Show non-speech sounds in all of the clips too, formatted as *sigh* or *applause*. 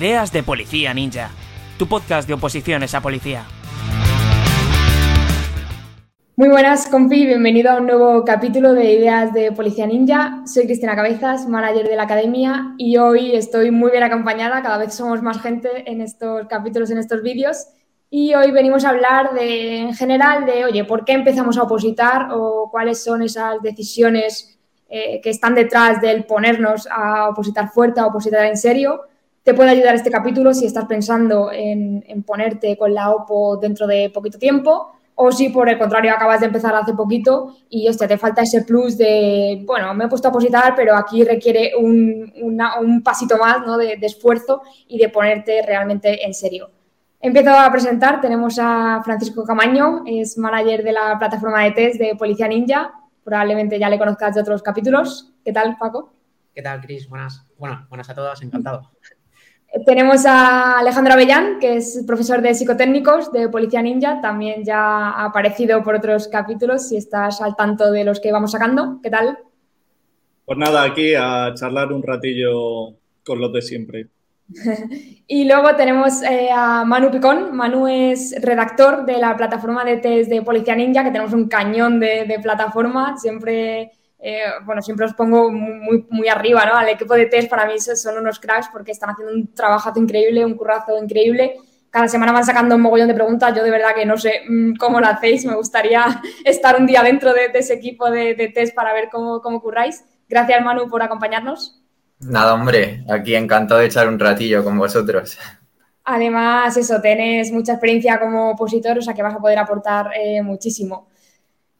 Ideas de Policía Ninja, tu podcast de oposiciones a policía. Muy buenas, compi, bienvenido a un nuevo capítulo de Ideas de Policía Ninja. Soy Cristina Cabezas, manager de la academia, y hoy estoy muy bien acompañada, cada vez somos más gente en estos capítulos, en estos vídeos, y hoy venimos a hablar de, en general de, oye, ¿por qué empezamos a opositar o cuáles son esas decisiones eh, que están detrás del ponernos a opositar fuerte, a opositar en serio? Te puede ayudar este capítulo si estás pensando en, en ponerte con la OPO dentro de poquito tiempo o si por el contrario acabas de empezar hace poquito y hostia, te falta ese plus de, bueno, me he puesto a opositar, pero aquí requiere un, un pasito más ¿no? de, de, esfuerzo y de ponerte realmente en serio. Empiezo a presentar, tenemos a Francisco Camaño, es manager de la plataforma de test de Policía Ninja, probablemente ya le conozcas de otros capítulos. ¿Qué tal, Paco? ¿Qué tal, Cris? Buenas, bueno, buenas a todas, encantado. *laughs* Tenemos a Alejandro Avellán, que es profesor de psicotécnicos de Policía Ninja, también ya ha aparecido por otros capítulos, si estás al tanto de los que vamos sacando. ¿Qué tal? Pues nada, aquí a charlar un ratillo con los de siempre. *laughs* y luego tenemos eh, a Manu Picón. Manu es redactor de la plataforma de test de Policía Ninja, que tenemos un cañón de, de plataforma. Siempre eh, bueno, siempre os pongo muy, muy arriba, ¿no? Al equipo de test para mí son unos cracks porque están haciendo un trabajazo increíble, un currazo increíble. Cada semana van sacando un mogollón de preguntas. Yo de verdad que no sé mm, cómo lo hacéis. Me gustaría *laughs* estar un día dentro de, de ese equipo de, de, test para ver cómo, cómo curráis. Gracias, Manu, por acompañarnos. Nada, hombre, aquí encantado de echar un ratillo con vosotros. Además, eso, tenés mucha experiencia como opositor, o sea que vas a poder aportar eh, muchísimo.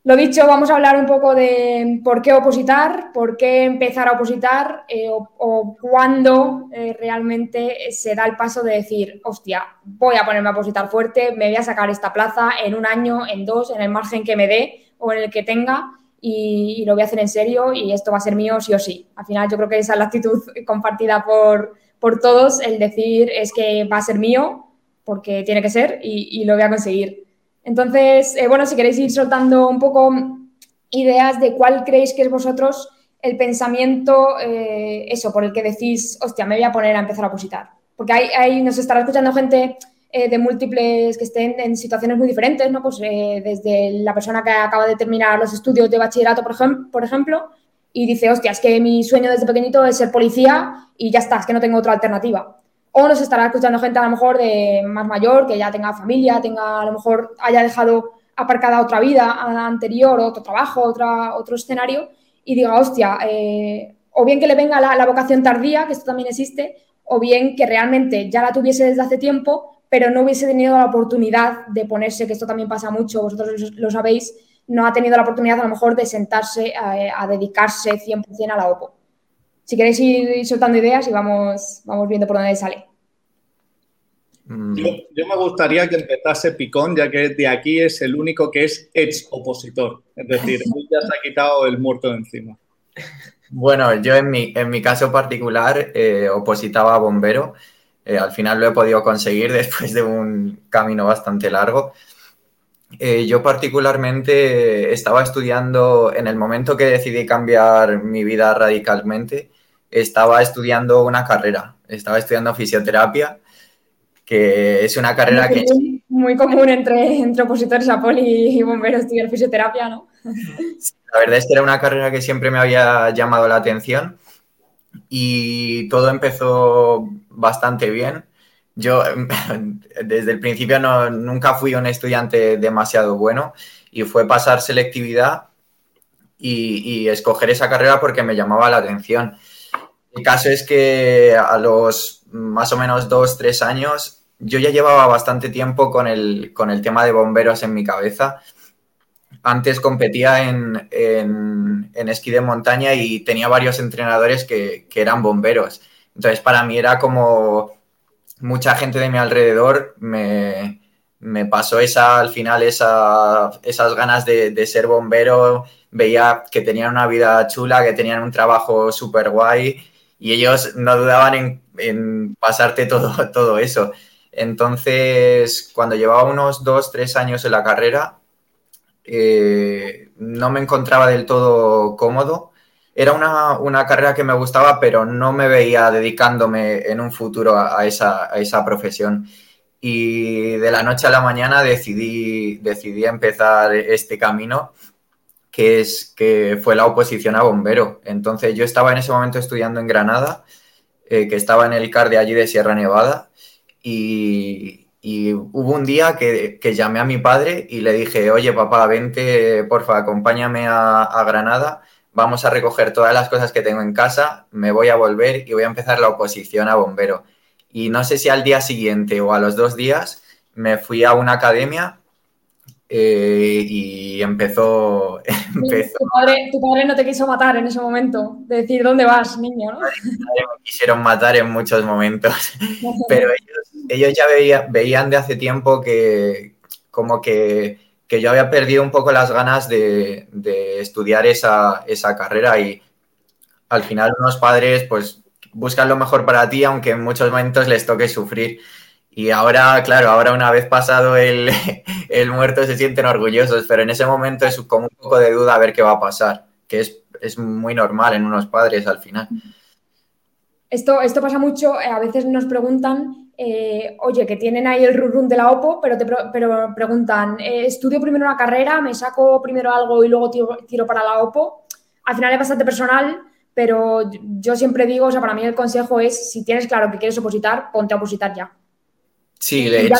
Lo dicho, vamos a hablar un poco de por qué opositar, por qué empezar a opositar eh, o, cuándo eh, realmente se da el paso de decir, hostia, voy a ponerme a opositar fuerte, me voy a sacar esta plaza en un año, en dos, en el margen que me dé o en el que tenga y, lo voy a hacer en serio y esto va a ser mío sí o sí. Al final yo creo que esa es la actitud *laughs* compartida por, por todos, el decir es que va a ser mío porque tiene que ser y lo voy a conseguir. Entonces, eh, bueno, si queréis ir soltando un poco ideas de cuál creéis que es vosotros el pensamiento, eh, eso, por el que decís, hostia, me voy a poner a empezar a opositar. Porque hay nos estará escuchando gente eh, de múltiples que estén en situaciones muy diferentes, ¿no? Pues eh, desde la persona que acaba de terminar los estudios de bachillerato, por, por ejemplo, y dice, hostia, es que mi sueño desde pequeñito es ser policía y ya está, es que no tengo otra alternativa. O nos estará escuchando gente a lo mejor de más mayor, que ya tenga familia, tenga a lo mejor haya dejado aparcada otra vida anterior, otro trabajo, otra, otro escenario, y diga, hostia, eh, o bien que le venga la, vocación tardía, que esto también existe, o bien que realmente ya la tuviese desde hace tiempo, pero no hubiese tenido la oportunidad de ponerse, que esto también pasa mucho, vosotros lo sabéis, no ha tenido la oportunidad a lo mejor de sentarse a, a dedicarse 100% a la OPO. Si queréis ir soltando ideas y vamos, vamos viendo por dónde sale. Yo, yo, me gustaría que empezase Picón, ya que de aquí es el único que es ex opositor. Es decir, él ya se ha quitado el muerto de encima. Bueno, yo en mi, en mi caso particular eh, opositaba a bombero. Eh, al final lo he podido conseguir *laughs* después de un camino bastante largo. Eh, yo particularmente estaba estudiando, en el momento que decidí cambiar mi vida radicalmente, estaba estudiando una carrera, estaba estudiando fisioterapia, que es una carrera muy que... Muy común entre, entre opositores a poli y bomberos estudiar fisioterapia, ¿no? La verdad es que era una carrera que siempre me había llamado la atención y todo empezó bastante bien. Yo *laughs* desde el principio no, nunca fui un estudiante demasiado bueno y fue pasar selectividad y, y escoger esa carrera porque me llamaba la atención. El caso es que a los más o menos dos, tres años, yo ya llevaba bastante tiempo con el, con el tema de bomberos en mi cabeza. Antes competía en, en, esquí de montaña y tenía varios entrenadores que, que, eran bomberos. Entonces, para mí era como mucha gente de mi alrededor me, me pasó esa, al final, esa, esas ganas de, de ser bombero. Veía que tenían una vida chula, que tenían un trabajo súper guay y ellos no dudaban en, en pasarte todo, *laughs* todo, eso. Entonces, cuando llevaba unos dos, tres años en la carrera, eh, no me encontraba del todo cómodo. era una, carrera que me gustaba, pero no me veía dedicándome en un futuro a, esa, a esa, profesión. Y de la noche a la mañana decidí, decidí empezar este camino, que, es, que fue la oposición a bombero. Entonces yo estaba en ese momento estudiando en Granada, eh, que estaba en el CAR de allí de Sierra Nevada, y, hubo un día que, llamé a mi padre y le dije, oye papá, vente, porfa, acompáñame a, a Granada vamos a recoger todas las cosas que tengo en casa, me voy a volver y voy a empezar la oposición a bombero. Y no sé si al día siguiente o a los dos días me fui a una academia eh, y empezó... *laughs* Tu, padre, no te quiso matar en ese momento, de decir, ¿dónde vas, niño? ¿no? Me quisieron matar en muchos momentos, *laughs* *laughs* pero ellos, ya veían de hace tiempo que como que que yo había perdido un poco las ganas de, estudiar esa, carrera y al final unos padres pues buscan lo mejor para ti, aunque en muchos momentos les toque sufrir. Y ahora, claro, ahora una vez pasado *laughs* el, muerto se sienten orgullosos, pero en ese momento es como un poco de duda a ver qué va a pasar, que es, es muy normal en unos padres al final. Esto, esto pasa mucho, eh, a veces nos preguntan eh, oye, que tienen ahí el run, de la OPO, pero te pero preguntan, eh, ¿estudio primero una carrera, me saco primero algo y luego tiro, para la OPO? Al final es bastante personal, pero yo siempre digo, o sea, para mí el consejo es, si tienes claro que quieres opositar, ponte a opositar ya. Sí, de hecho.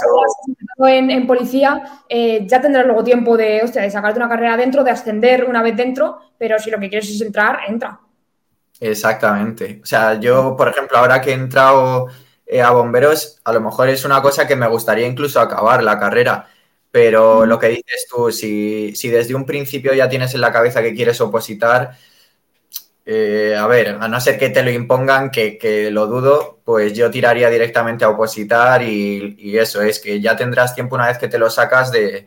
En, en policía, eh, ya tendrás luego tiempo de, hostia, de sacarte una carrera dentro, de ascender una vez dentro, pero si lo que quieres es entrar, entra. Exactamente. O sea, yo, por ejemplo, ahora que he entrado eh, a bomberos, a lo mejor es una cosa que me gustaría incluso acabar la carrera. Pero lo que dices tú, si, desde un principio ya tienes en la cabeza que quieres opositar, eh, a ver, a no ser que te lo impongan, que, lo dudo, pues yo tiraría directamente a opositar y, eso es que ya tendrás tiempo una vez que te lo sacas de,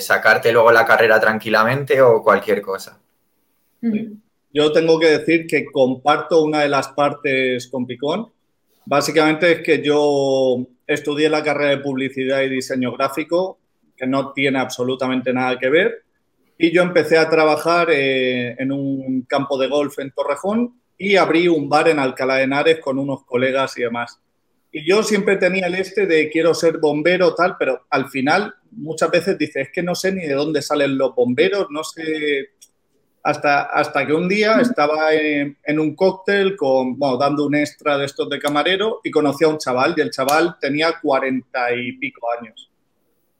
sacarte luego la carrera tranquilamente o cualquier cosa. Yo tengo que decir que comparto una de las partes con Picón. Básicamente es que yo estudié la carrera de publicidad y diseño gráfico, que no tiene absolutamente nada que ver, y yo empecé a trabajar eh, en un campo de golf en Torrejón y abrí un bar en Alcalá de Henares con unos colegas y demás. Y yo siempre tenía el este de quiero ser bombero, tal, pero al final muchas veces dices, es que no sé ni de dónde salen los bomberos, no sé hasta, hasta que un día estaba en, un cóctel con, dando un extra de estos de camarero y conocí a un chaval y el chaval tenía cuarenta y pico años.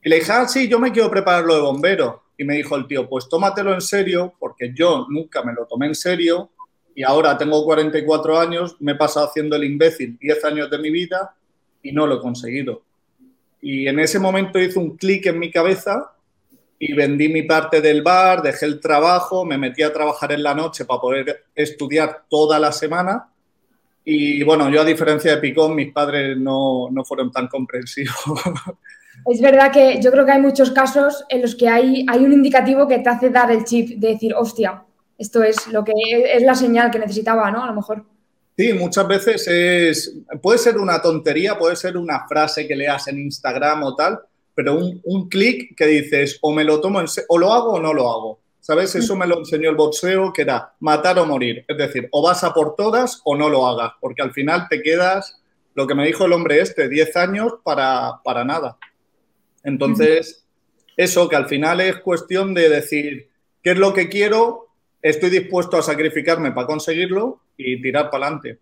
Y le dije, ah, sí, yo me quiero preparar lo de bombero. Y me dijo el tío, pues tómatelo en serio, porque yo nunca me lo tomé en serio y ahora tengo 44 años, me he pasado haciendo el imbécil 10 años de mi vida y no lo he conseguido. Y en ese momento hizo un clic en mi cabeza y vendí mi parte del bar, dejé el trabajo, me metí a trabajar en la noche para poder estudiar toda la semana. Y bueno, yo a diferencia de Picón, mis padres no, fueron tan comprensivos. *laughs* Es verdad que yo creo que hay muchos casos en los que hay, hay un indicativo que te hace dar el chip de decir, hostia, esto es lo que es la señal que necesitaba, ¿no? A lo mejor. Sí, muchas veces es, puede ser una tontería, puede ser una frase que leas en Instagram o tal, pero un, un clic que dices, o me lo tomo en o lo hago o no lo hago. ¿Sabes? Eso me lo enseñó el boxeo, que era matar o morir. Es decir, o vas a por todas o no lo hagas, porque al final te quedas, lo que me dijo el hombre este, 10 años para, para nada. Entonces, eso que al final es cuestión de decir, ¿qué es lo que quiero? Estoy dispuesto a sacrificarme para conseguirlo y tirar para adelante.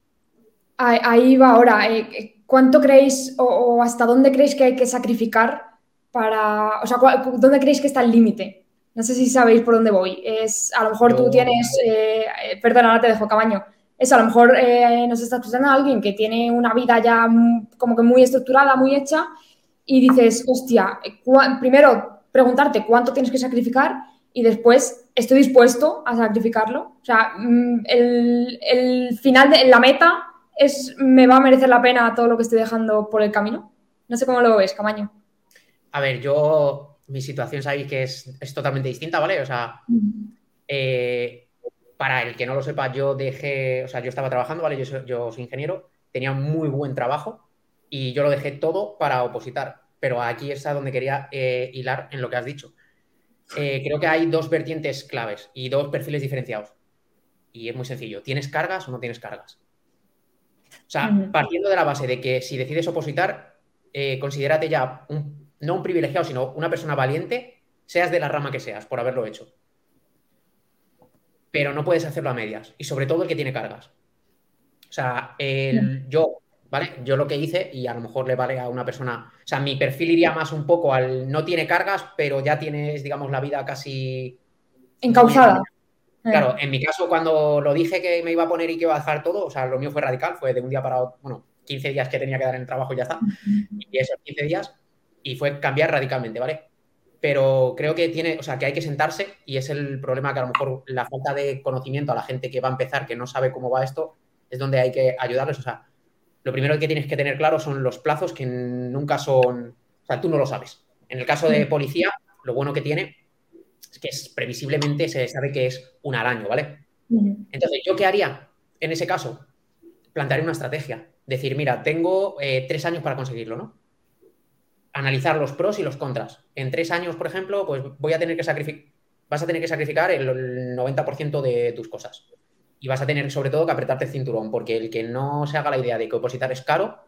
Ahí va ahora. Eh, ¿Cuánto creéis o hasta dónde creéis que hay que sacrificar para, o sea, ¿dónde creéis que está el límite? No sé si sabéis por dónde voy. Es, a lo mejor tú tienes, eh, eh, perdona, ahora te dejo cabaño. Es a lo mejor eh, nos está escuchando alguien que tiene una vida ya como que muy estructurada, muy hecha, y dices, hostia, primero preguntarte cuánto tienes que sacrificar y después, ¿estoy dispuesto a sacrificarlo? O sea, mm, el, el final de la meta es, ¿me va a merecer la pena todo lo que estoy dejando por el camino? No sé cómo lo ves, Camaño. A ver, yo, mi situación sabéis que es, totalmente distinta, ¿vale? O sea, eh, para el que no lo sepa, yo dejé, o sea, yo estaba trabajando, ¿vale? Yo yo soy ingeniero, tenía muy buen trabajo y yo lo dejé todo para opositar. Pero aquí es a donde quería eh, hilar en lo que has dicho. Eh, creo que hay dos vertientes claves y dos perfiles diferenciados. Y es muy sencillo. ¿Tienes cargas o no tienes cargas? O sea, partiendo de la base de que si decides opositar, eh, considérate ya no un privilegiado, sino una persona valiente, seas de la rama que seas, por haberlo hecho. Pero no puedes hacerlo a medias. Y sobre todo el que tiene cargas. O sea, yo, ¿vale? Yo lo que hice, y a lo mejor le vale a una persona. O sea, mi perfil iría más un poco al no tiene cargas, pero ya tienes, digamos, la vida casi. Encauzada. Claro, en mi caso, cuando lo dije que me iba a poner y que iba a dejar todo, o sea, lo mío fue radical, fue de un día para otro, bueno, 15 días que tenía que dar en el trabajo y ya está. Y esos 15 días, y fue cambiar radicalmente, ¿vale? Pero creo que tiene, o sea, que hay que sentarse y es el problema que a lo mejor la falta de conocimiento a la gente que va a empezar, que no sabe cómo va esto, es donde hay que ayudarles. O sea, lo primero que tienes que tener claro son los plazos que nunca son, o sea, tú no lo sabes. En el caso de policía, lo bueno que tiene es que es, previsiblemente se sabe que es un al año, ¿vale? Entonces, ¿yo qué haría en ese caso? Plantear una estrategia. Decir, mira, tengo eh, tres años para conseguirlo, ¿no? Analizar los pros y los contras. En tres años, por ejemplo, pues voy a tener que sacrificar, vas a tener que sacrificar el 90% de tus cosas. Y vas a tener sobre todo que apretarte el cinturón, porque el que no se haga la idea de que opositar es caro,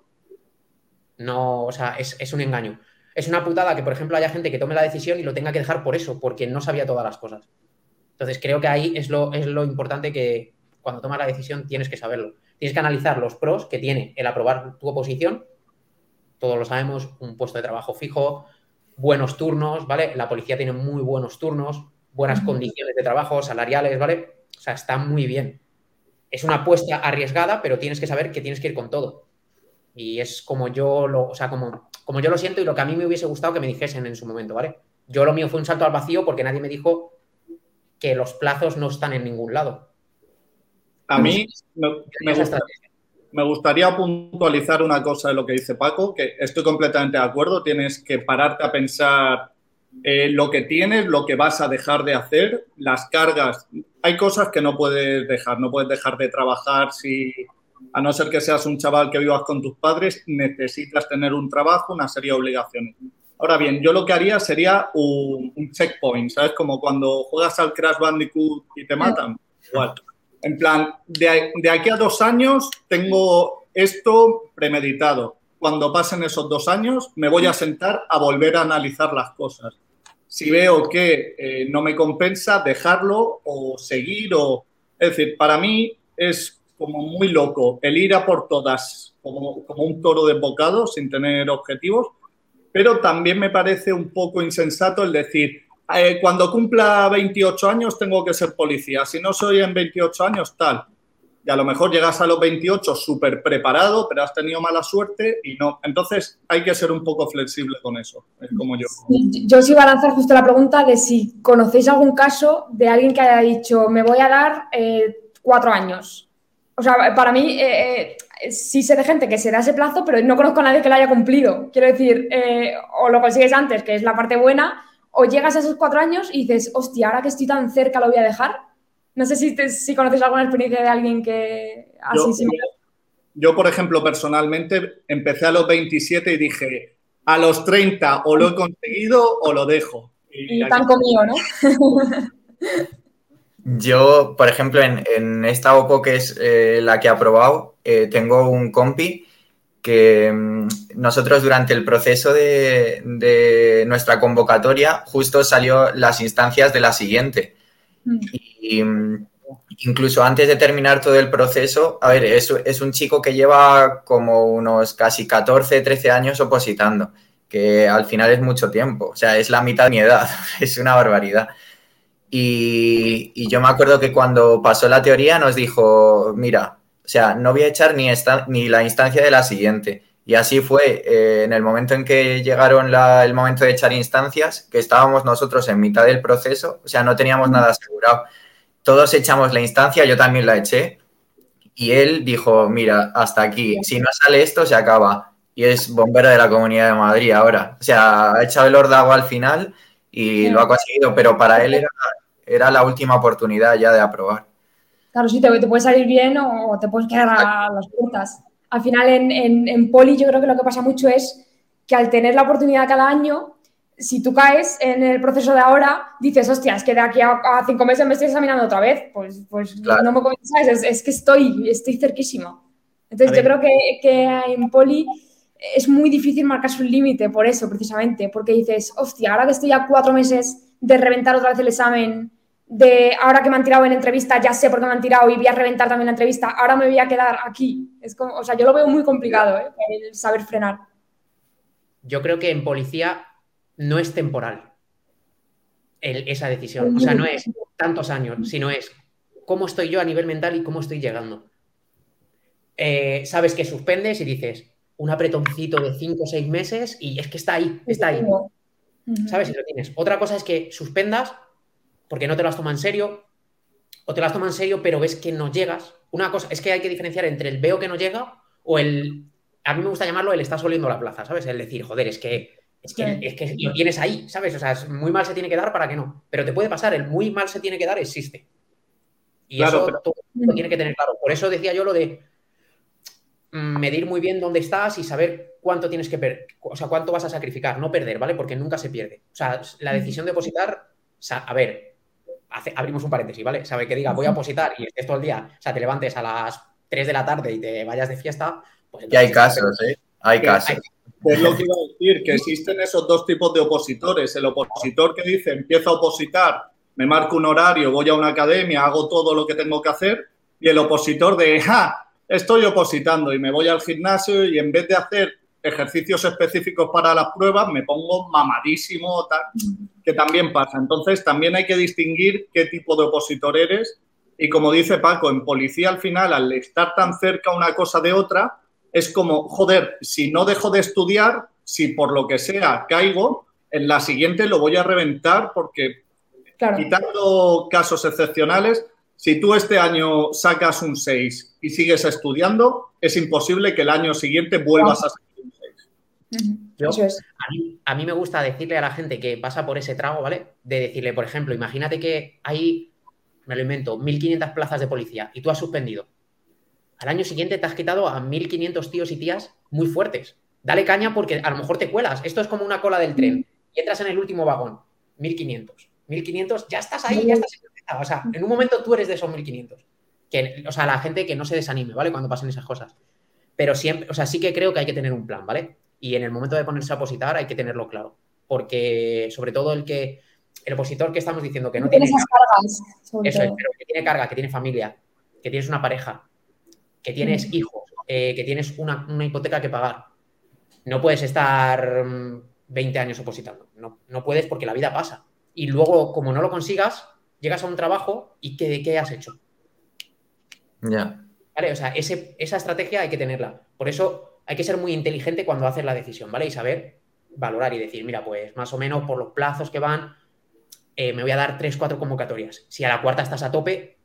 no, o sea, es, es un engaño. Es una putada que, por ejemplo, haya gente que tome la decisión y lo tenga que dejar por eso, porque no sabía todas las cosas. Entonces, creo que ahí es lo, es lo importante que cuando tomas la decisión tienes que saberlo. Tienes que analizar los pros que tiene el aprobar tu oposición. Todos lo sabemos, un puesto de trabajo fijo, buenos turnos, ¿vale? La policía tiene muy buenos turnos, buenas condiciones de trabajo, salariales, ¿vale? O sea, está muy bien. Es una apuesta arriesgada, pero tienes que saber que tienes que ir con todo. Y es como yo lo, o sea, como, como yo lo siento y lo que a mí me hubiese gustado que me dijesen en su momento, ¿vale? Yo lo mío fue un salto al vacío porque nadie me dijo que los plazos no están en ningún lado. A mí me, gustaría puntualizar una cosa de lo que dice Paco, que estoy completamente de acuerdo, tienes que pararte a pensar eh, lo que tienes, lo que vas a dejar de hacer, las cargas. Hay cosas que no puedes dejar, no puedes dejar de trabajar si, a no ser que seas un chaval que vivas con tus padres, necesitas tener un trabajo, una serie de obligaciones. Ahora bien, yo lo que haría sería un, checkpoint, ¿sabes? Como cuando juegas al Crash Bandicoot y te matan. Igual. En plan, de, de aquí a dos años tengo esto premeditado. Cuando pasen esos dos años, me voy a sentar a volver a analizar las cosas. Si veo que eh, no me compensa, dejarlo o seguir. O... Es decir, para mí es como muy loco el ir a por todas, como, un toro desbocado, sin tener objetivos, pero también me parece un poco insensato el decir, eh, cuando cumpla 28 años tengo que ser policía, si no soy en 28 años tal. Y a lo mejor llegas a los 28 súper preparado, pero has tenido mala suerte y no. Entonces hay que ser un poco flexible con eso, es como yo. Yo os iba a lanzar justo la pregunta de si conocéis algún caso de alguien que haya dicho, me voy a dar eh, cuatro años. O sea, para mí, eh, sí sé de gente que se da ese plazo, pero no conozco a nadie que lo haya cumplido. Quiero decir, eh, o lo consigues antes, que es la parte buena, o llegas a esos cuatro años y dices, hostia, ahora que estoy tan cerca lo voy a dejar. No sé si, si conoces alguna experiencia de alguien que así yo, yo, por ejemplo, personalmente empecé a los 27 y dije, a los 30 o lo he conseguido o lo dejo. Y, y tan comido, ¿no? *laughs* Yo, por ejemplo, en, esta OPO, que es eh, la que he aprobado, eh, tengo un compi que mm, nosotros durante el proceso de, nuestra convocatoria justo salió las instancias de la siguiente. Mm. Y, incluso antes de terminar todo el proceso, a ver, es, es un chico que lleva como unos casi 14, 13 años opositando, que al final es mucho tiempo, o sea, es la mitad de mi edad, *laughs* es una barbaridad. Y, yo me acuerdo que cuando pasó la teoría nos dijo, mira, o sea, no voy a echar ni, esta, ni la instancia de la siguiente. Y así fue eh, en el momento en que llegaron el momento de echar instancias, que estábamos nosotros en mitad del proceso, o sea, no teníamos nada asegurado. Todos echamos la instancia, yo también la eché, y él dijo, mira, hasta aquí, si no sale esto, se acaba. Y es bombero de la Comunidad de Madrid ahora. O sea, ha echado el ordago al final y lo ha conseguido, pero para él era, era la última oportunidad ya de aprobar. Claro, sí, te, te puede salir bien o te puedes quedar a las puertas. Al final, en, en, Poli, yo creo que lo que pasa mucho es que al tener la oportunidad cada año, si tú caes en el proceso de ahora, dices, hostia, es que de aquí a, cinco meses me estoy examinando otra vez. Pues, pues no me comentáis, es, que estoy, estoy cerquísima. Entonces yo creo que, que, en poli es muy difícil marcar su límite por eso, precisamente, porque dices, hostia, ahora que estoy a cuatro meses de reventar otra vez el examen, de ahora que me han tirado en entrevista, ya sé por qué me han tirado y voy a reventar también la entrevista, ahora me voy a quedar aquí. Es como, o sea, yo lo veo muy complicado, ¿eh? el saber frenar. Yo creo que en policía no es temporal esa decisión. O sea, no es tantos años, sino es cómo estoy yo a nivel mental y cómo estoy llegando. Eh, sabes que suspendes y dices un apretoncito de 5 o 6 meses y es que está ahí, está ahí. ¿Sabes si lo tienes? Otra cosa es que suspendas porque no te las toma en serio o te las toma en serio pero ves que no llegas. Una cosa es que hay que diferenciar entre el veo que no llega o el, a mí me gusta llamarlo el estás oliendo la plaza, ¿sabes? El decir, joder, es que es que, lo tienes ahí, ¿sabes? O sea, muy mal se tiene que dar para que no. Pero te puede pasar, el muy mal se tiene que dar existe. Y eso todo lo tiene que tener claro. Por eso decía yo lo de mm, medir muy bien dónde estás y saber cuánto tienes que perder, o sea, cuánto vas a sacrificar, no perder, ¿vale? Porque nunca se pierde. O sea, la decisión de depositar, a ver, abrimos un paréntesis, ¿vale? Sabe que diga voy a depositar y estés todo el día, o sea, te levantes a las 3 de la tarde y te vayas de fiesta, pues... Y hay casos, ¿eh? Hay casos. Es lo que iba a decir, que existen esos dos tipos de opositores. El opositor que dice, empiezo a opositar, me marco un horario, voy a una academia, hago todo lo que tengo que hacer. Y el opositor de, ja, estoy opositando y me voy al gimnasio y en vez de hacer ejercicios específicos para las pruebas, me pongo mamadísimo, tal, que también pasa. Entonces, también hay que distinguir qué tipo de opositor eres. Y como dice Paco, en policía al final, al estar tan cerca una cosa de otra, es como, joder, si no dejo de estudiar, si por lo que sea caigo, en la siguiente lo voy a reventar porque, quitando casos excepcionales, si tú este año sacas un 6 y sigues estudiando, es imposible que el año siguiente vuelvas a sacar un 6. a, mí, me gusta decirle a la gente que pasa por ese trago, ¿vale? De decirle, por ejemplo, imagínate que hay, me lo invento, 1.500 plazas de policía y tú has suspendido al año siguiente te has quitado a 1.500 tíos y tías muy fuertes. Dale caña porque a lo mejor te cuelas. Esto es como una cola del tren y entras en el último vagón. 1.500. 1.500, ya estás ahí, ya estás O sea, en un momento tú eres de esos 1.500. Que, o sea, la gente que no se desanime, ¿vale? Cuando pasen esas cosas. Pero siempre, o sea, sí que creo que hay que tener un plan, ¿vale? Y en el momento de ponerse a opositar hay que tenerlo claro. Porque, sobre todo, el que el opositor que estamos diciendo que no tiene. cargas. Eso es, pero que tiene carga, que tiene familia, que tienes una pareja, que tienes mm. hijos, eh, que tienes una, hipoteca que pagar. No puedes estar 20 mm, años opositando. No, no puedes porque la vida pasa. Y luego, como no lo consigas, llegas a un trabajo y ¿qué, qué has hecho? Ya. ¿Vale? O sea, esa estrategia hay que tenerla. Por eso hay que ser muy inteligente cuando haces la decisión, ¿vale? Y saber valorar y decir, mira, pues más o menos por los plazos que van, eh, me voy a dar tres, cuatro convocatorias. Si a la cuarta estás a tope,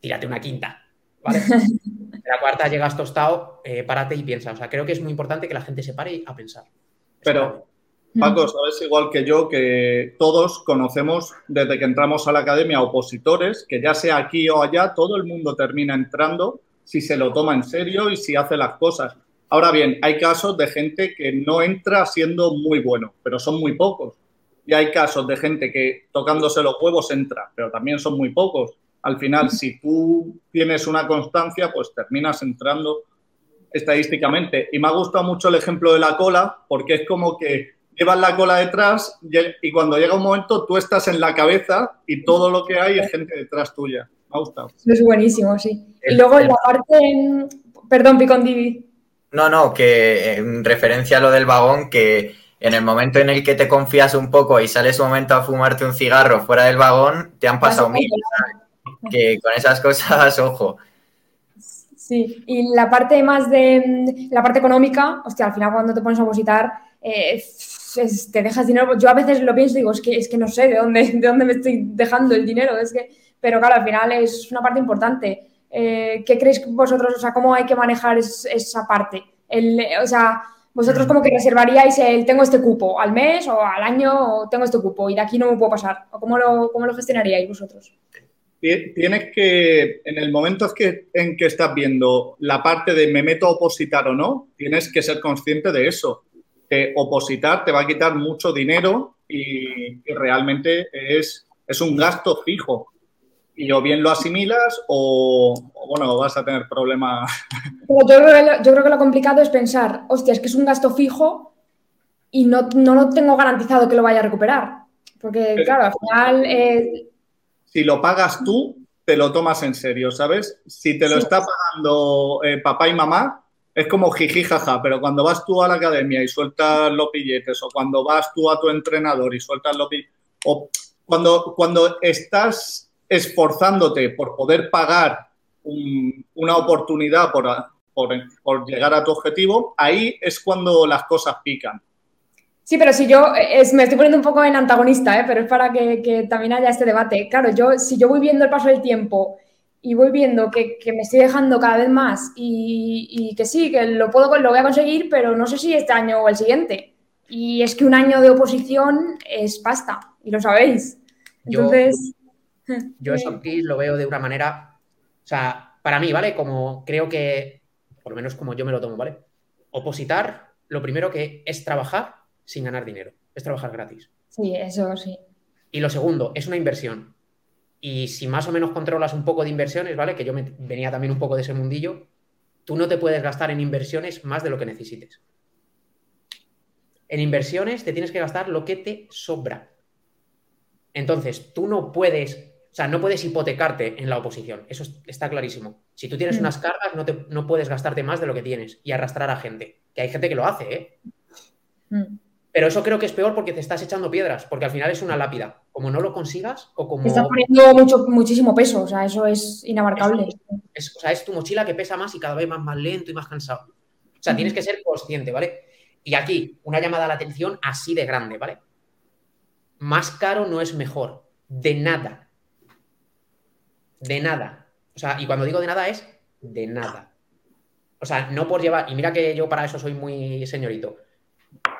tírate una quinta, ¿vale? *laughs* la cuarta llegas tostado, eh, párate y piensa. O sea, creo que es muy importante que la gente se pare a pensar. Pero, Paco, sabes igual que yo que todos conocemos desde que entramos a la academia opositores, que ya sea aquí o allá, todo el mundo termina entrando si se lo toma en serio y si hace las cosas. Ahora bien, hay casos de gente que no entra siendo muy bueno, pero son muy pocos. Y hay casos de gente que tocándose los huevos entra, pero también son muy pocos al final, si tú tienes una constancia, pues terminas entrando estadísticamente. Y me ha gustado mucho el ejemplo de la cola, porque es como que llevas la cola detrás y cuando llega un momento tú estás en la cabeza y todo lo que hay es gente detrás tuya. Me ha gustado. es buenísimo, sí. Y luego en la parte, perdón, Picón Divi. No, no, que en referencia a lo del vagón, que en el momento en el que te confías un poco y sales un momento a fumarte un cigarro fuera del vagón, te han pasado mil que con esas cosas, *laughs* ojo. Sí, y la parte más de la parte económica, hostia, al final cuando te pones a opositar, eh, te dejas dinero. Yo a veces lo pienso y digo, es que, es que no sé de dónde, *laughs* de dónde me estoy dejando el dinero. Es que, pero claro, al final es una parte importante. Eh, ¿Qué creéis vosotros? O sea, ¿cómo hay que manejar esa parte? El, o sea, vosotros como que reservaríais el tengo este cupo al mes o al año o tengo este cupo y de aquí no me puedo pasar. ¿O cómo lo, cómo lo gestionaríais vosotros? Tienes que, en el momento que, en que estás viendo la parte de me meto a opositar o no, tienes que ser consciente de eso. te opositar te va a quitar mucho dinero y, realmente es, es un gasto fijo. Y o bien lo asimilas o, bueno, vas a tener problemas. *laughs* yo, creo yo creo que lo complicado es pensar, hostia, es que es un gasto fijo y no, no lo tengo garantizado que lo vaya a recuperar. Porque, claro, al final. Eh, si lo pagas tú, te lo tomas en serio, ¿sabes? Si te lo está pagando eh, papá y mamá, es como jiji jaja, pero cuando vas tú a la academia y sueltas los billetes, o cuando vas tú a tu entrenador y sueltas los billetes, o cuando, cuando estás esforzándote por poder pagar una oportunidad por, por llegar a tu objetivo, ahí es cuando las cosas pican. Sí, pero si yo, es, me estoy poniendo un poco en antagonista, ¿eh? pero es para que, también haya este debate. Claro, yo, si yo voy viendo el paso del tiempo y voy viendo que, me estoy dejando cada vez más y, que sí, que lo, puedo, lo voy a conseguir, pero no sé si este año o el siguiente. Y es que un año de oposición es pasta, y lo sabéis. Entonces... *laughs* Yo, eso aquí lo veo de una manera, o sea, para mí, ¿vale? Como creo que, por lo menos como yo me lo tomo, ¿vale? Opositar, lo primero que es trabajar sin ganar dinero. Es trabajar gratis. Sí, eso sí. Y lo segundo, es una inversión. Y si más o menos controlas un poco de inversiones, ¿vale? Que yo me, venía también un poco de ese mundillo, tú no te puedes gastar en inversiones más de lo que necesites. En inversiones te tienes que gastar lo que te sobra. Entonces, tú no puedes, o sea, no puedes hipotecarte en la oposición. Eso está clarísimo. Si tú tienes mm. unas cargas, no, te, no puedes gastarte más de lo que tienes y arrastrar a gente. Que hay gente que lo hace, ¿eh? Mm. Pero eso creo que es peor porque te estás echando piedras, porque al final es una lápida. Como no lo consigas o como... Te estás poniendo mucho, muchísimo peso, o sea, eso es inabarcable. Es, o sea, es tu mochila que pesa más y cada vez más, más lento y más cansado. O sea, tienes que ser consciente, ¿vale? Y aquí, una llamada a la atención así de grande, ¿vale? Más caro no es mejor. De nada. De nada. O sea, y cuando digo de nada es de nada. O sea, no por llevar, y mira que yo para eso soy muy señorito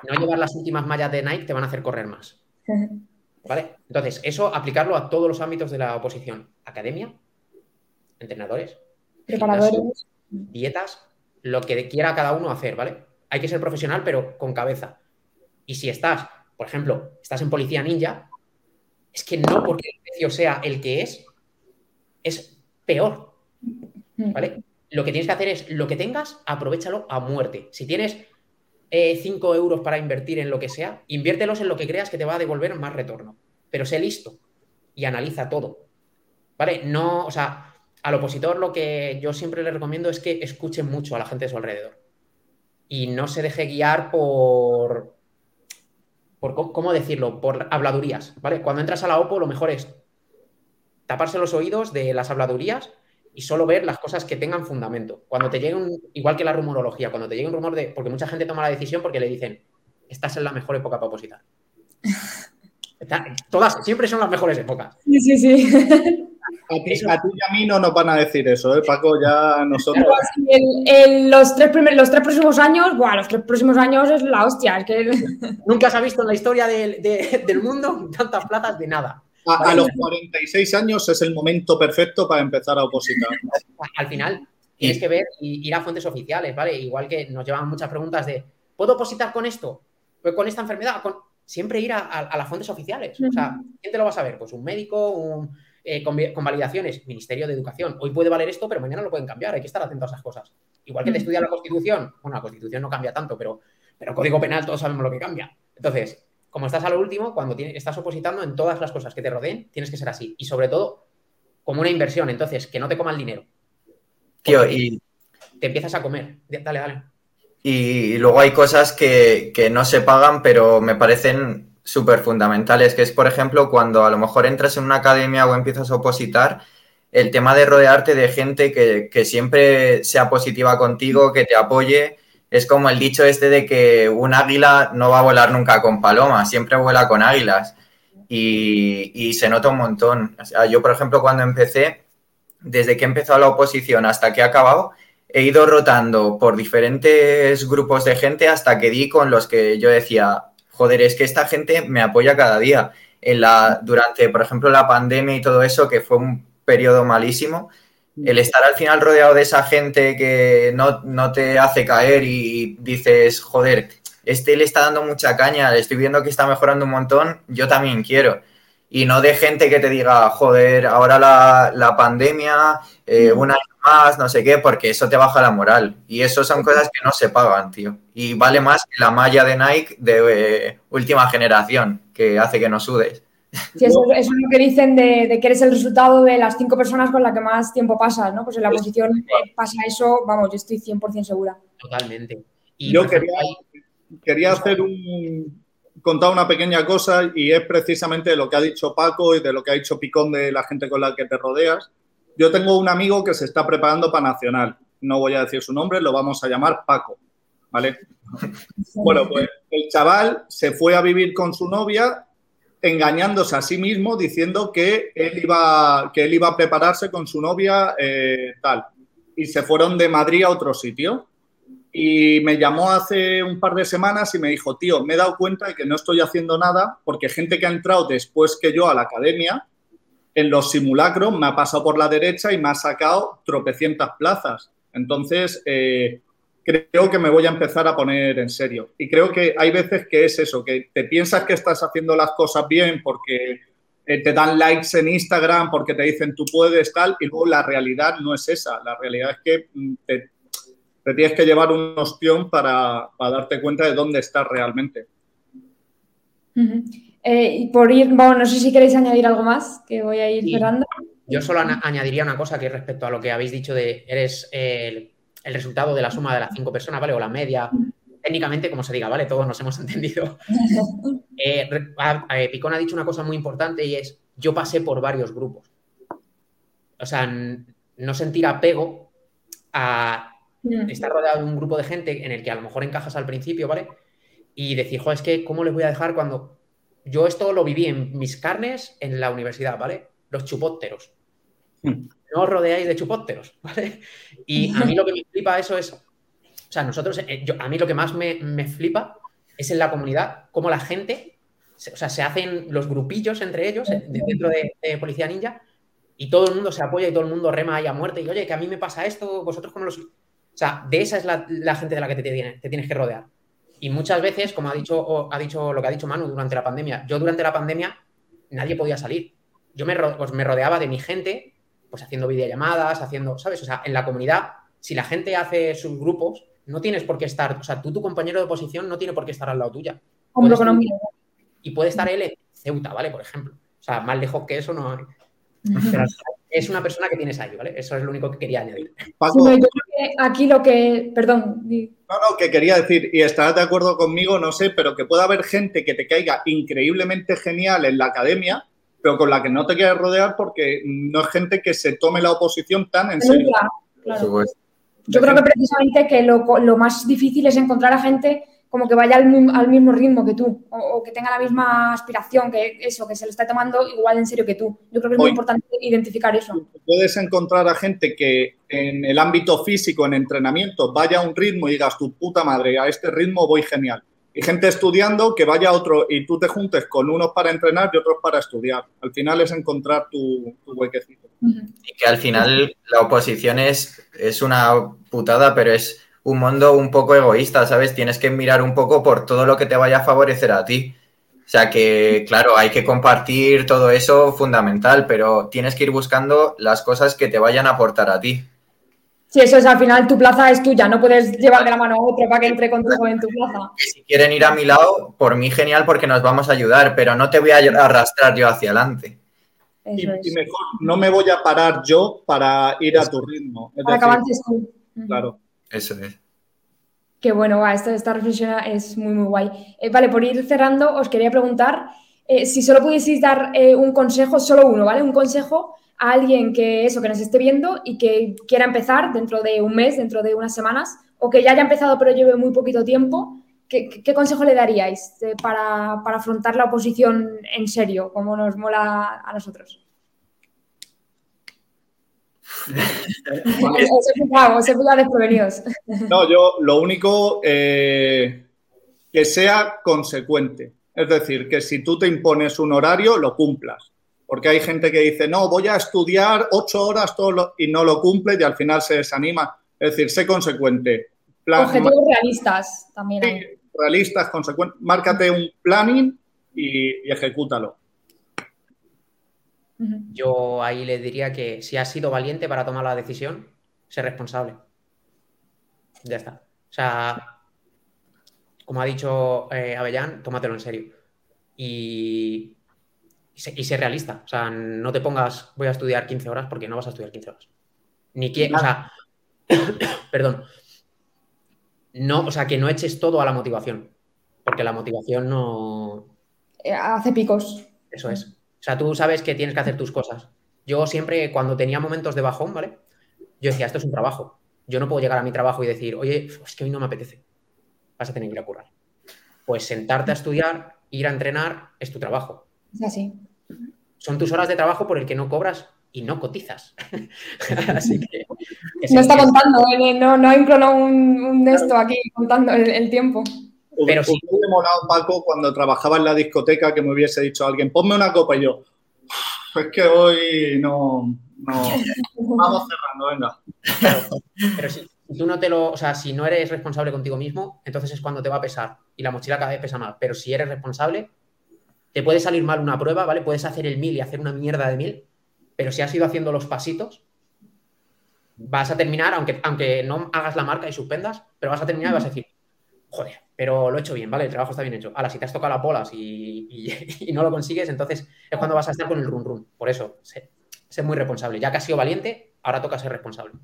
no llevar las últimas mallas de Nike te van a hacer correr más. *laughs* ¿Vale? Entonces, eso aplicarlo a todos los ámbitos de la oposición. Academia, entrenadores, preparadores, dietas, lo que quiera cada uno hacer, ¿vale? Hay que ser profesional, pero con cabeza. Y si estás, por ejemplo, estás en policía ninja, es que no porque el precio sea el que es, es peor. ¿Vale? *laughs* Lo que tienes que hacer es, lo que tengas, aprovechalo a muerte. Si tienes 5 euros para invertir en lo que sea, inviértelos en lo que creas que te va a devolver más retorno. Pero sé listo y analiza todo. ¿Vale? No, o sea, al opositor lo que yo siempre le recomiendo es que escuche mucho a la gente de su alrededor. Y no se deje guiar por. por ¿Cómo decirlo? Por habladurías. ¿Vale? Cuando entras a la OPO, lo mejor es taparse los oídos de las habladurías y solo ver las cosas que tengan fundamento. Cuando te llegue un, igual que la rumorología, cuando te llegue un rumor de, porque mucha gente toma la decisión porque le dicen, estás en la mejor época para opositar. *laughs* Todas, siempre son las mejores épocas. Sí, sí, sí. A ti, y a mí no nos van a decir eso, ¿eh, Paco? Ya nosotros. En, los, tres los tres próximos años, buah, los tres próximos años es la hostia. que... Nunca se ha visto en la historia del mundo tantas plazas de nada. A, los 46 años es el momento perfecto para empezar a opositar. Al final, tienes que ver y ir a fuentes oficiales, ¿vale? Igual que nos llevan muchas preguntas de, ¿puedo opositar con esto? Pues con esta enfermedad, con... siempre ir a, las fuentes oficiales. O sea, ¿quién te lo va a saber? Pues un médico, eh, con, validaciones, Ministerio de Educación. Hoy puede valer esto, pero mañana lo pueden cambiar. Hay que estar atento a esas cosas. Igual que te estudia la Constitución. Bueno, la Constitución no cambia tanto, pero, pero Código Penal todos sabemos lo que cambia. Entonces, como estás a lo último, cuando estás opositando en todas las cosas que te rodeen, tienes que ser así. Y sobre todo, como una inversión. Entonces, que no te coma el dinero. Tío, y. Te empiezas a comer. Dale, dale. Y luego hay cosas que, no se pagan, pero me parecen súper fundamentales, que es, por ejemplo, cuando a lo mejor entras en una academia o empiezas a opositar, el tema de rodearte de gente que, que siempre sea positiva contigo, que te apoye es como el dicho este de que un águila no va a volar nunca con palomas, siempre vuela con águilas. Y, se nota un montón. yo, por ejemplo, cuando empecé, desde que he empezado la oposición hasta que he acabado, he ido rotando por diferentes grupos de gente hasta que di con los que yo decía, joder, es que esta gente me apoya cada día. En la, durante, por ejemplo, la pandemia y todo eso, que fue un periodo malísimo, el estar al final rodeado de esa gente que no, te hace caer y dices, joder, este le está dando mucha caña, le estoy viendo que está mejorando un montón, yo también quiero. Y no de gente que te diga, joder, ahora la, pandemia, eh, un año más, no sé qué, porque eso te baja la moral. Y eso son cosas que no se pagan, tío. Y vale más que la malla de Nike de eh, última generación, que hace que no sudes. Sí, eso, es lo que dicen de, que eres el resultado de las cinco personas con las que más tiempo pasas, ¿no? Pues en la posición pasa eso, vamos, yo estoy 100% segura. Totalmente. yo quería, quería hacer un, contar una pequeña cosa y es precisamente de lo que ha dicho Paco y de lo que ha dicho Picón de la gente con la que te rodeas. Yo tengo un amigo que se está preparando para Nacional. No voy a decir su nombre, lo vamos a llamar Paco, ¿vale? *laughs* Bueno, pues el chaval se fue a vivir con su novia engañándose a sí mismo diciendo que él iba, que él iba a prepararse con su novia eh, tal. Y se fueron de Madrid a otro sitio. Y me llamó hace un par de semanas y me dijo, tío, me he dado cuenta de que no estoy haciendo nada porque gente que ha entrado después que yo a la academia, en los simulacros me ha pasado por la derecha y me ha sacado tropecientas plazas. Entonces, eh, creo que me voy a empezar a poner en serio. Y creo que hay veces que es eso, que te piensas que estás haciendo las cosas bien porque eh, te dan likes en Instagram, porque te dicen tú puedes tal, y luego la realidad no es esa. La realidad es que mm, te, tienes que llevar un ostión para, darte cuenta de dónde estás realmente. Eh, y por ir, bueno, no sé si queréis añadir algo más, que voy a ir cerrando. Yo solo añadiría una cosa que respecto a lo que habéis dicho de eres el el resultado de la suma de las cinco personas, ¿vale? O la media, técnicamente, como se diga, ¿vale? Todos nos hemos *laughs* entendido. Eh, eh, Picón ha dicho una cosa muy importante y es, yo pasé por varios grupos. O sea, no sentir apego a estar rodeado de un grupo de gente en el que a lo mejor encajas al principio, ¿vale? Y decir, jo, es que, ¿cómo les voy a dejar cuando... Yo esto lo viví en mis carnes en la universidad, ¿vale? Los chupóteros. No os rodeáis de chupópteros. *laughs* Y a mí lo que me flipa eso es, o sea, nosotros, eh, a mí lo que más me, flipa es en la comunidad, cómo la gente, o sea, se hacen los grupillos entre ellos eh, dentro de, Policía Ninja y todo el mundo se apoya y todo el mundo rema ahí a muerte y, oye, que a mí me pasa esto, vosotros cómo los... O sea, de esa es la, gente de la que te, te tienes que rodear. Y muchas veces, como ha dicho, ha dicho lo que ha dicho Manu durante la pandemia, yo durante la pandemia nadie podía salir. Yo me, me rodeaba de mi gente pues haciendo videollamadas, haciendo, ¿sabes? O sea, en la comunidad, si la gente hace sus grupos, no tienes por qué estar, o sea, tú, tu compañero de posición, no tiene por qué estar al lado tuya. y puede estar él en Ceuta, ¿vale? Por ejemplo. O sea, más lejos que eso no hay. Pero *laughs* es una persona que tienes ahí, ¿vale? Eso es lo único que quería añadir. aquí lo que, perdón. No, no, que quería decir, y estarás de acuerdo conmigo, no sé, pero que pueda haber gente que te caiga increíblemente genial en la academia, pero con la que no te quieres rodear porque no es gente que se tome la oposición tan en serio. Yo creo que precisamente que lo, más difícil es encontrar a gente como que vaya al, mismo ritmo que tú o, que tenga la misma aspiración, que eso, que se lo está tomando igual en serio que tú. Yo creo que es muy importante identificar eso. Puedes encontrar a gente que en el ámbito físico, en entrenamiento, vaya a un ritmo y digas, tu puta madre, a este ritmo voy genial y gente estudiando que vaya a otro y tú te juntes con unos para entrenar y otros para estudiar. Al final es encontrar tu, huequecito. Y que al final la oposición es, es una putada, pero es un mundo un poco egoísta, ¿sabes? Tienes que mirar un poco por todo lo que te vaya a favorecer a ti. O sea que, claro, hay que compartir todo eso fundamental, pero tienes que ir buscando las cosas que te vayan a aportar a ti. Sí, eso es, al final tu plaza es tuya, no puedes llevar de la mano a otro para que entre contigo en tu plaza. Si quieren ir a mi lado, por mí genial porque nos vamos a ayudar, pero no te voy a arrastrar yo hacia adelante. Y, mejor, no me voy a parar yo para ir a tu ritmo. para que avances tú. Claro. Eso es. Qué bueno, va, esta, esta reflexión es muy, muy guay. Eh, vale, por ir cerrando, os quería preguntar eh, si solo pudieseis dar eh, un consejo, solo uno, ¿vale? Un consejo a alguien que eso, que nos esté viendo y que quiera empezar dentro de un mes, dentro de unas semanas, o que ya haya empezado pero lleve muy poquito tiempo, ¿qué, consejo le daríais para, afrontar la oposición en serio, como nos mola a nosotros? *laughs* os he desprevenidos. No, yo lo único eh, que sea consecuente. Es decir, que si tú te impones un horario, lo cumplas porque hay gente que dice, no, voy a estudiar ocho horas todo y no lo cumple y al final se desanima. Es decir, sé consecuente. Objetivos realistas también. realistas, consecuentes. Márcate un planning y, ejecútalo. Yo ahí le diría que si has sido valiente para tomar la decisión, sé responsable. Ya está. O sea, como ha dicho eh, Avellán, tómatelo en serio. Y, y, sé, realista. O sea, no te pongas, voy a estudiar 15 horas porque no vas a estudiar 15 horas. Ni que, o sea, *coughs* perdón. No, o sea, que no eches todo a la motivación. Porque la motivación no. Eh, hace picos. Eso es. O sea, tú sabes que tienes que hacer tus cosas. Yo siempre, cuando tenía momentos de bajón, ¿vale? Yo decía, esto es un trabajo. Yo no puedo llegar a mi trabajo y decir, oye, es que hoy no me apetece. Vas a tener que ir a currar. Pues sentarte a estudiar, ir a entrenar, es tu trabajo. Es así. Son tus horas de trabajo por el que no cobras y no cotizas. *laughs* Así que, no está contando, ¿eh? no, no hay un, un esto aquí contando el, tiempo. Pero sí. Me molado, Paco, cuando trabajaba en la discoteca que me hubiese dicho alguien, ponme una copa y yo, es que hoy no, no. *laughs* Vamos cerrando, venga. Pero, si, tú no te lo, o sea, si no eres responsable contigo mismo, entonces es cuando te va a pesar y la mochila cada vez pesa más. Pero si eres responsable, te puede salir mal una prueba, ¿vale? Puedes hacer el mil y hacer una mierda de mil, pero si has ido haciendo los pasitos, vas a terminar, aunque, aunque no hagas la marca y suspendas, pero vas a terminar y vas a decir, joder, pero lo he hecho bien, ¿vale? El trabajo está bien hecho. Ahora, si te has tocado las bolas *laughs* y, no lo consigues, entonces es cuando vas a estar con el run run. Por eso, sé, muy responsable. Ya que has sido valiente, ahora toca ser responsable.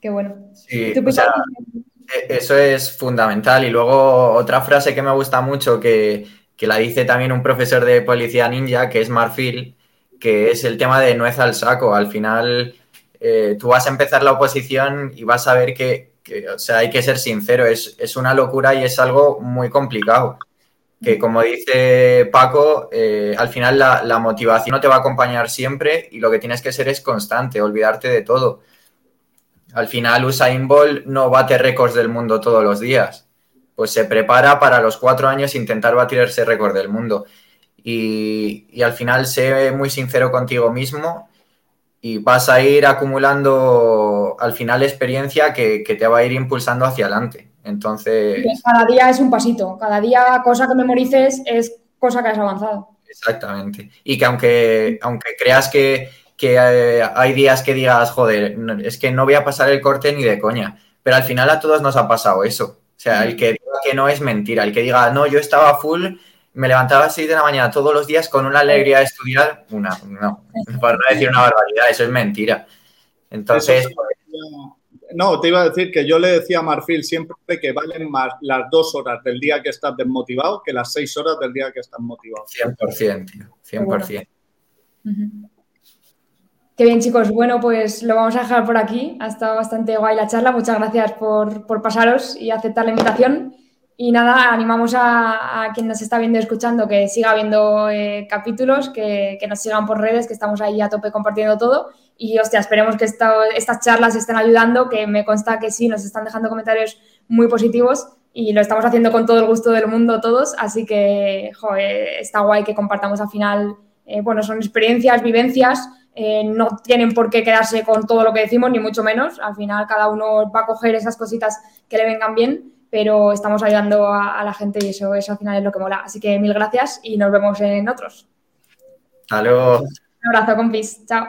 Qué bueno. Sí, e, eso es fundamental. Y luego otra frase que me gusta mucho que, que la dice también un profesor de policía ninja, que es Marfil, que es el tema de nuez al saco. Al final, eh, tú vas a empezar la oposición y vas a ver que, o sea, hay que ser sincero, es, una locura y es algo muy complicado. Que como dice Paco, eh, al final la, motivación no te va a acompañar siempre y lo que tienes que ser es constante, olvidarte de todo. Al final Usain Bolt no bate récords del mundo todos los días pues se prepara para los cuatro años intentar batir ese récord del mundo. Y, al final sé muy sincero contigo mismo y vas a ir acumulando al final experiencia que, te va a ir impulsando hacia adelante. Entonces... Cada día es un pasito, cada día cosa que memorices es cosa que has avanzado. Exactamente. Y que aunque, aunque creas que, que eh, hay días que digas, joder, es que no voy a pasar el corte ni de coña, pero al final a todos nos ha pasado eso. O sea, el que que no es mentira, el que diga, no, yo estaba full, me levantaba a las 6 de la mañana todos los días con una alegría de estudiar, una, no, *laughs* por no decir una barbaridad, eso es mentira. Entonces... no, te iba a decir que yo le decía a Marfil siempre que valen más las dos horas del día que estás desmotivado que las seis horas del día que estás motivado. 100%, tío, 100%. Qué bien, chicos. Bueno, pues lo vamos a dejar por aquí. Ha estado bastante guay la charla. Muchas gracias por, pasaros y aceptar la invitación. Y nada, animamos a, quien nos está viendo y escuchando que siga viendo eh, capítulos, que, nos sigan por redes, que estamos ahí a tope compartiendo todo. Y hostia, esperemos que estas charlas estén ayudando, que me consta que sí, nos están dejando comentarios muy positivos y lo estamos haciendo con todo el gusto del mundo todos. Así que, joder, está guay que compartamos al final, eh, bueno, son experiencias, vivencias eh, no tienen por qué quedarse con todo lo que decimos, ni mucho menos. Al final cada uno va a coger esas cositas que le vengan bien, pero estamos ayudando a, la gente y eso, eso al final es lo que mola. Así que mil gracias y nos vemos en otros. Hasta luego. Un abrazo, compis. Chao.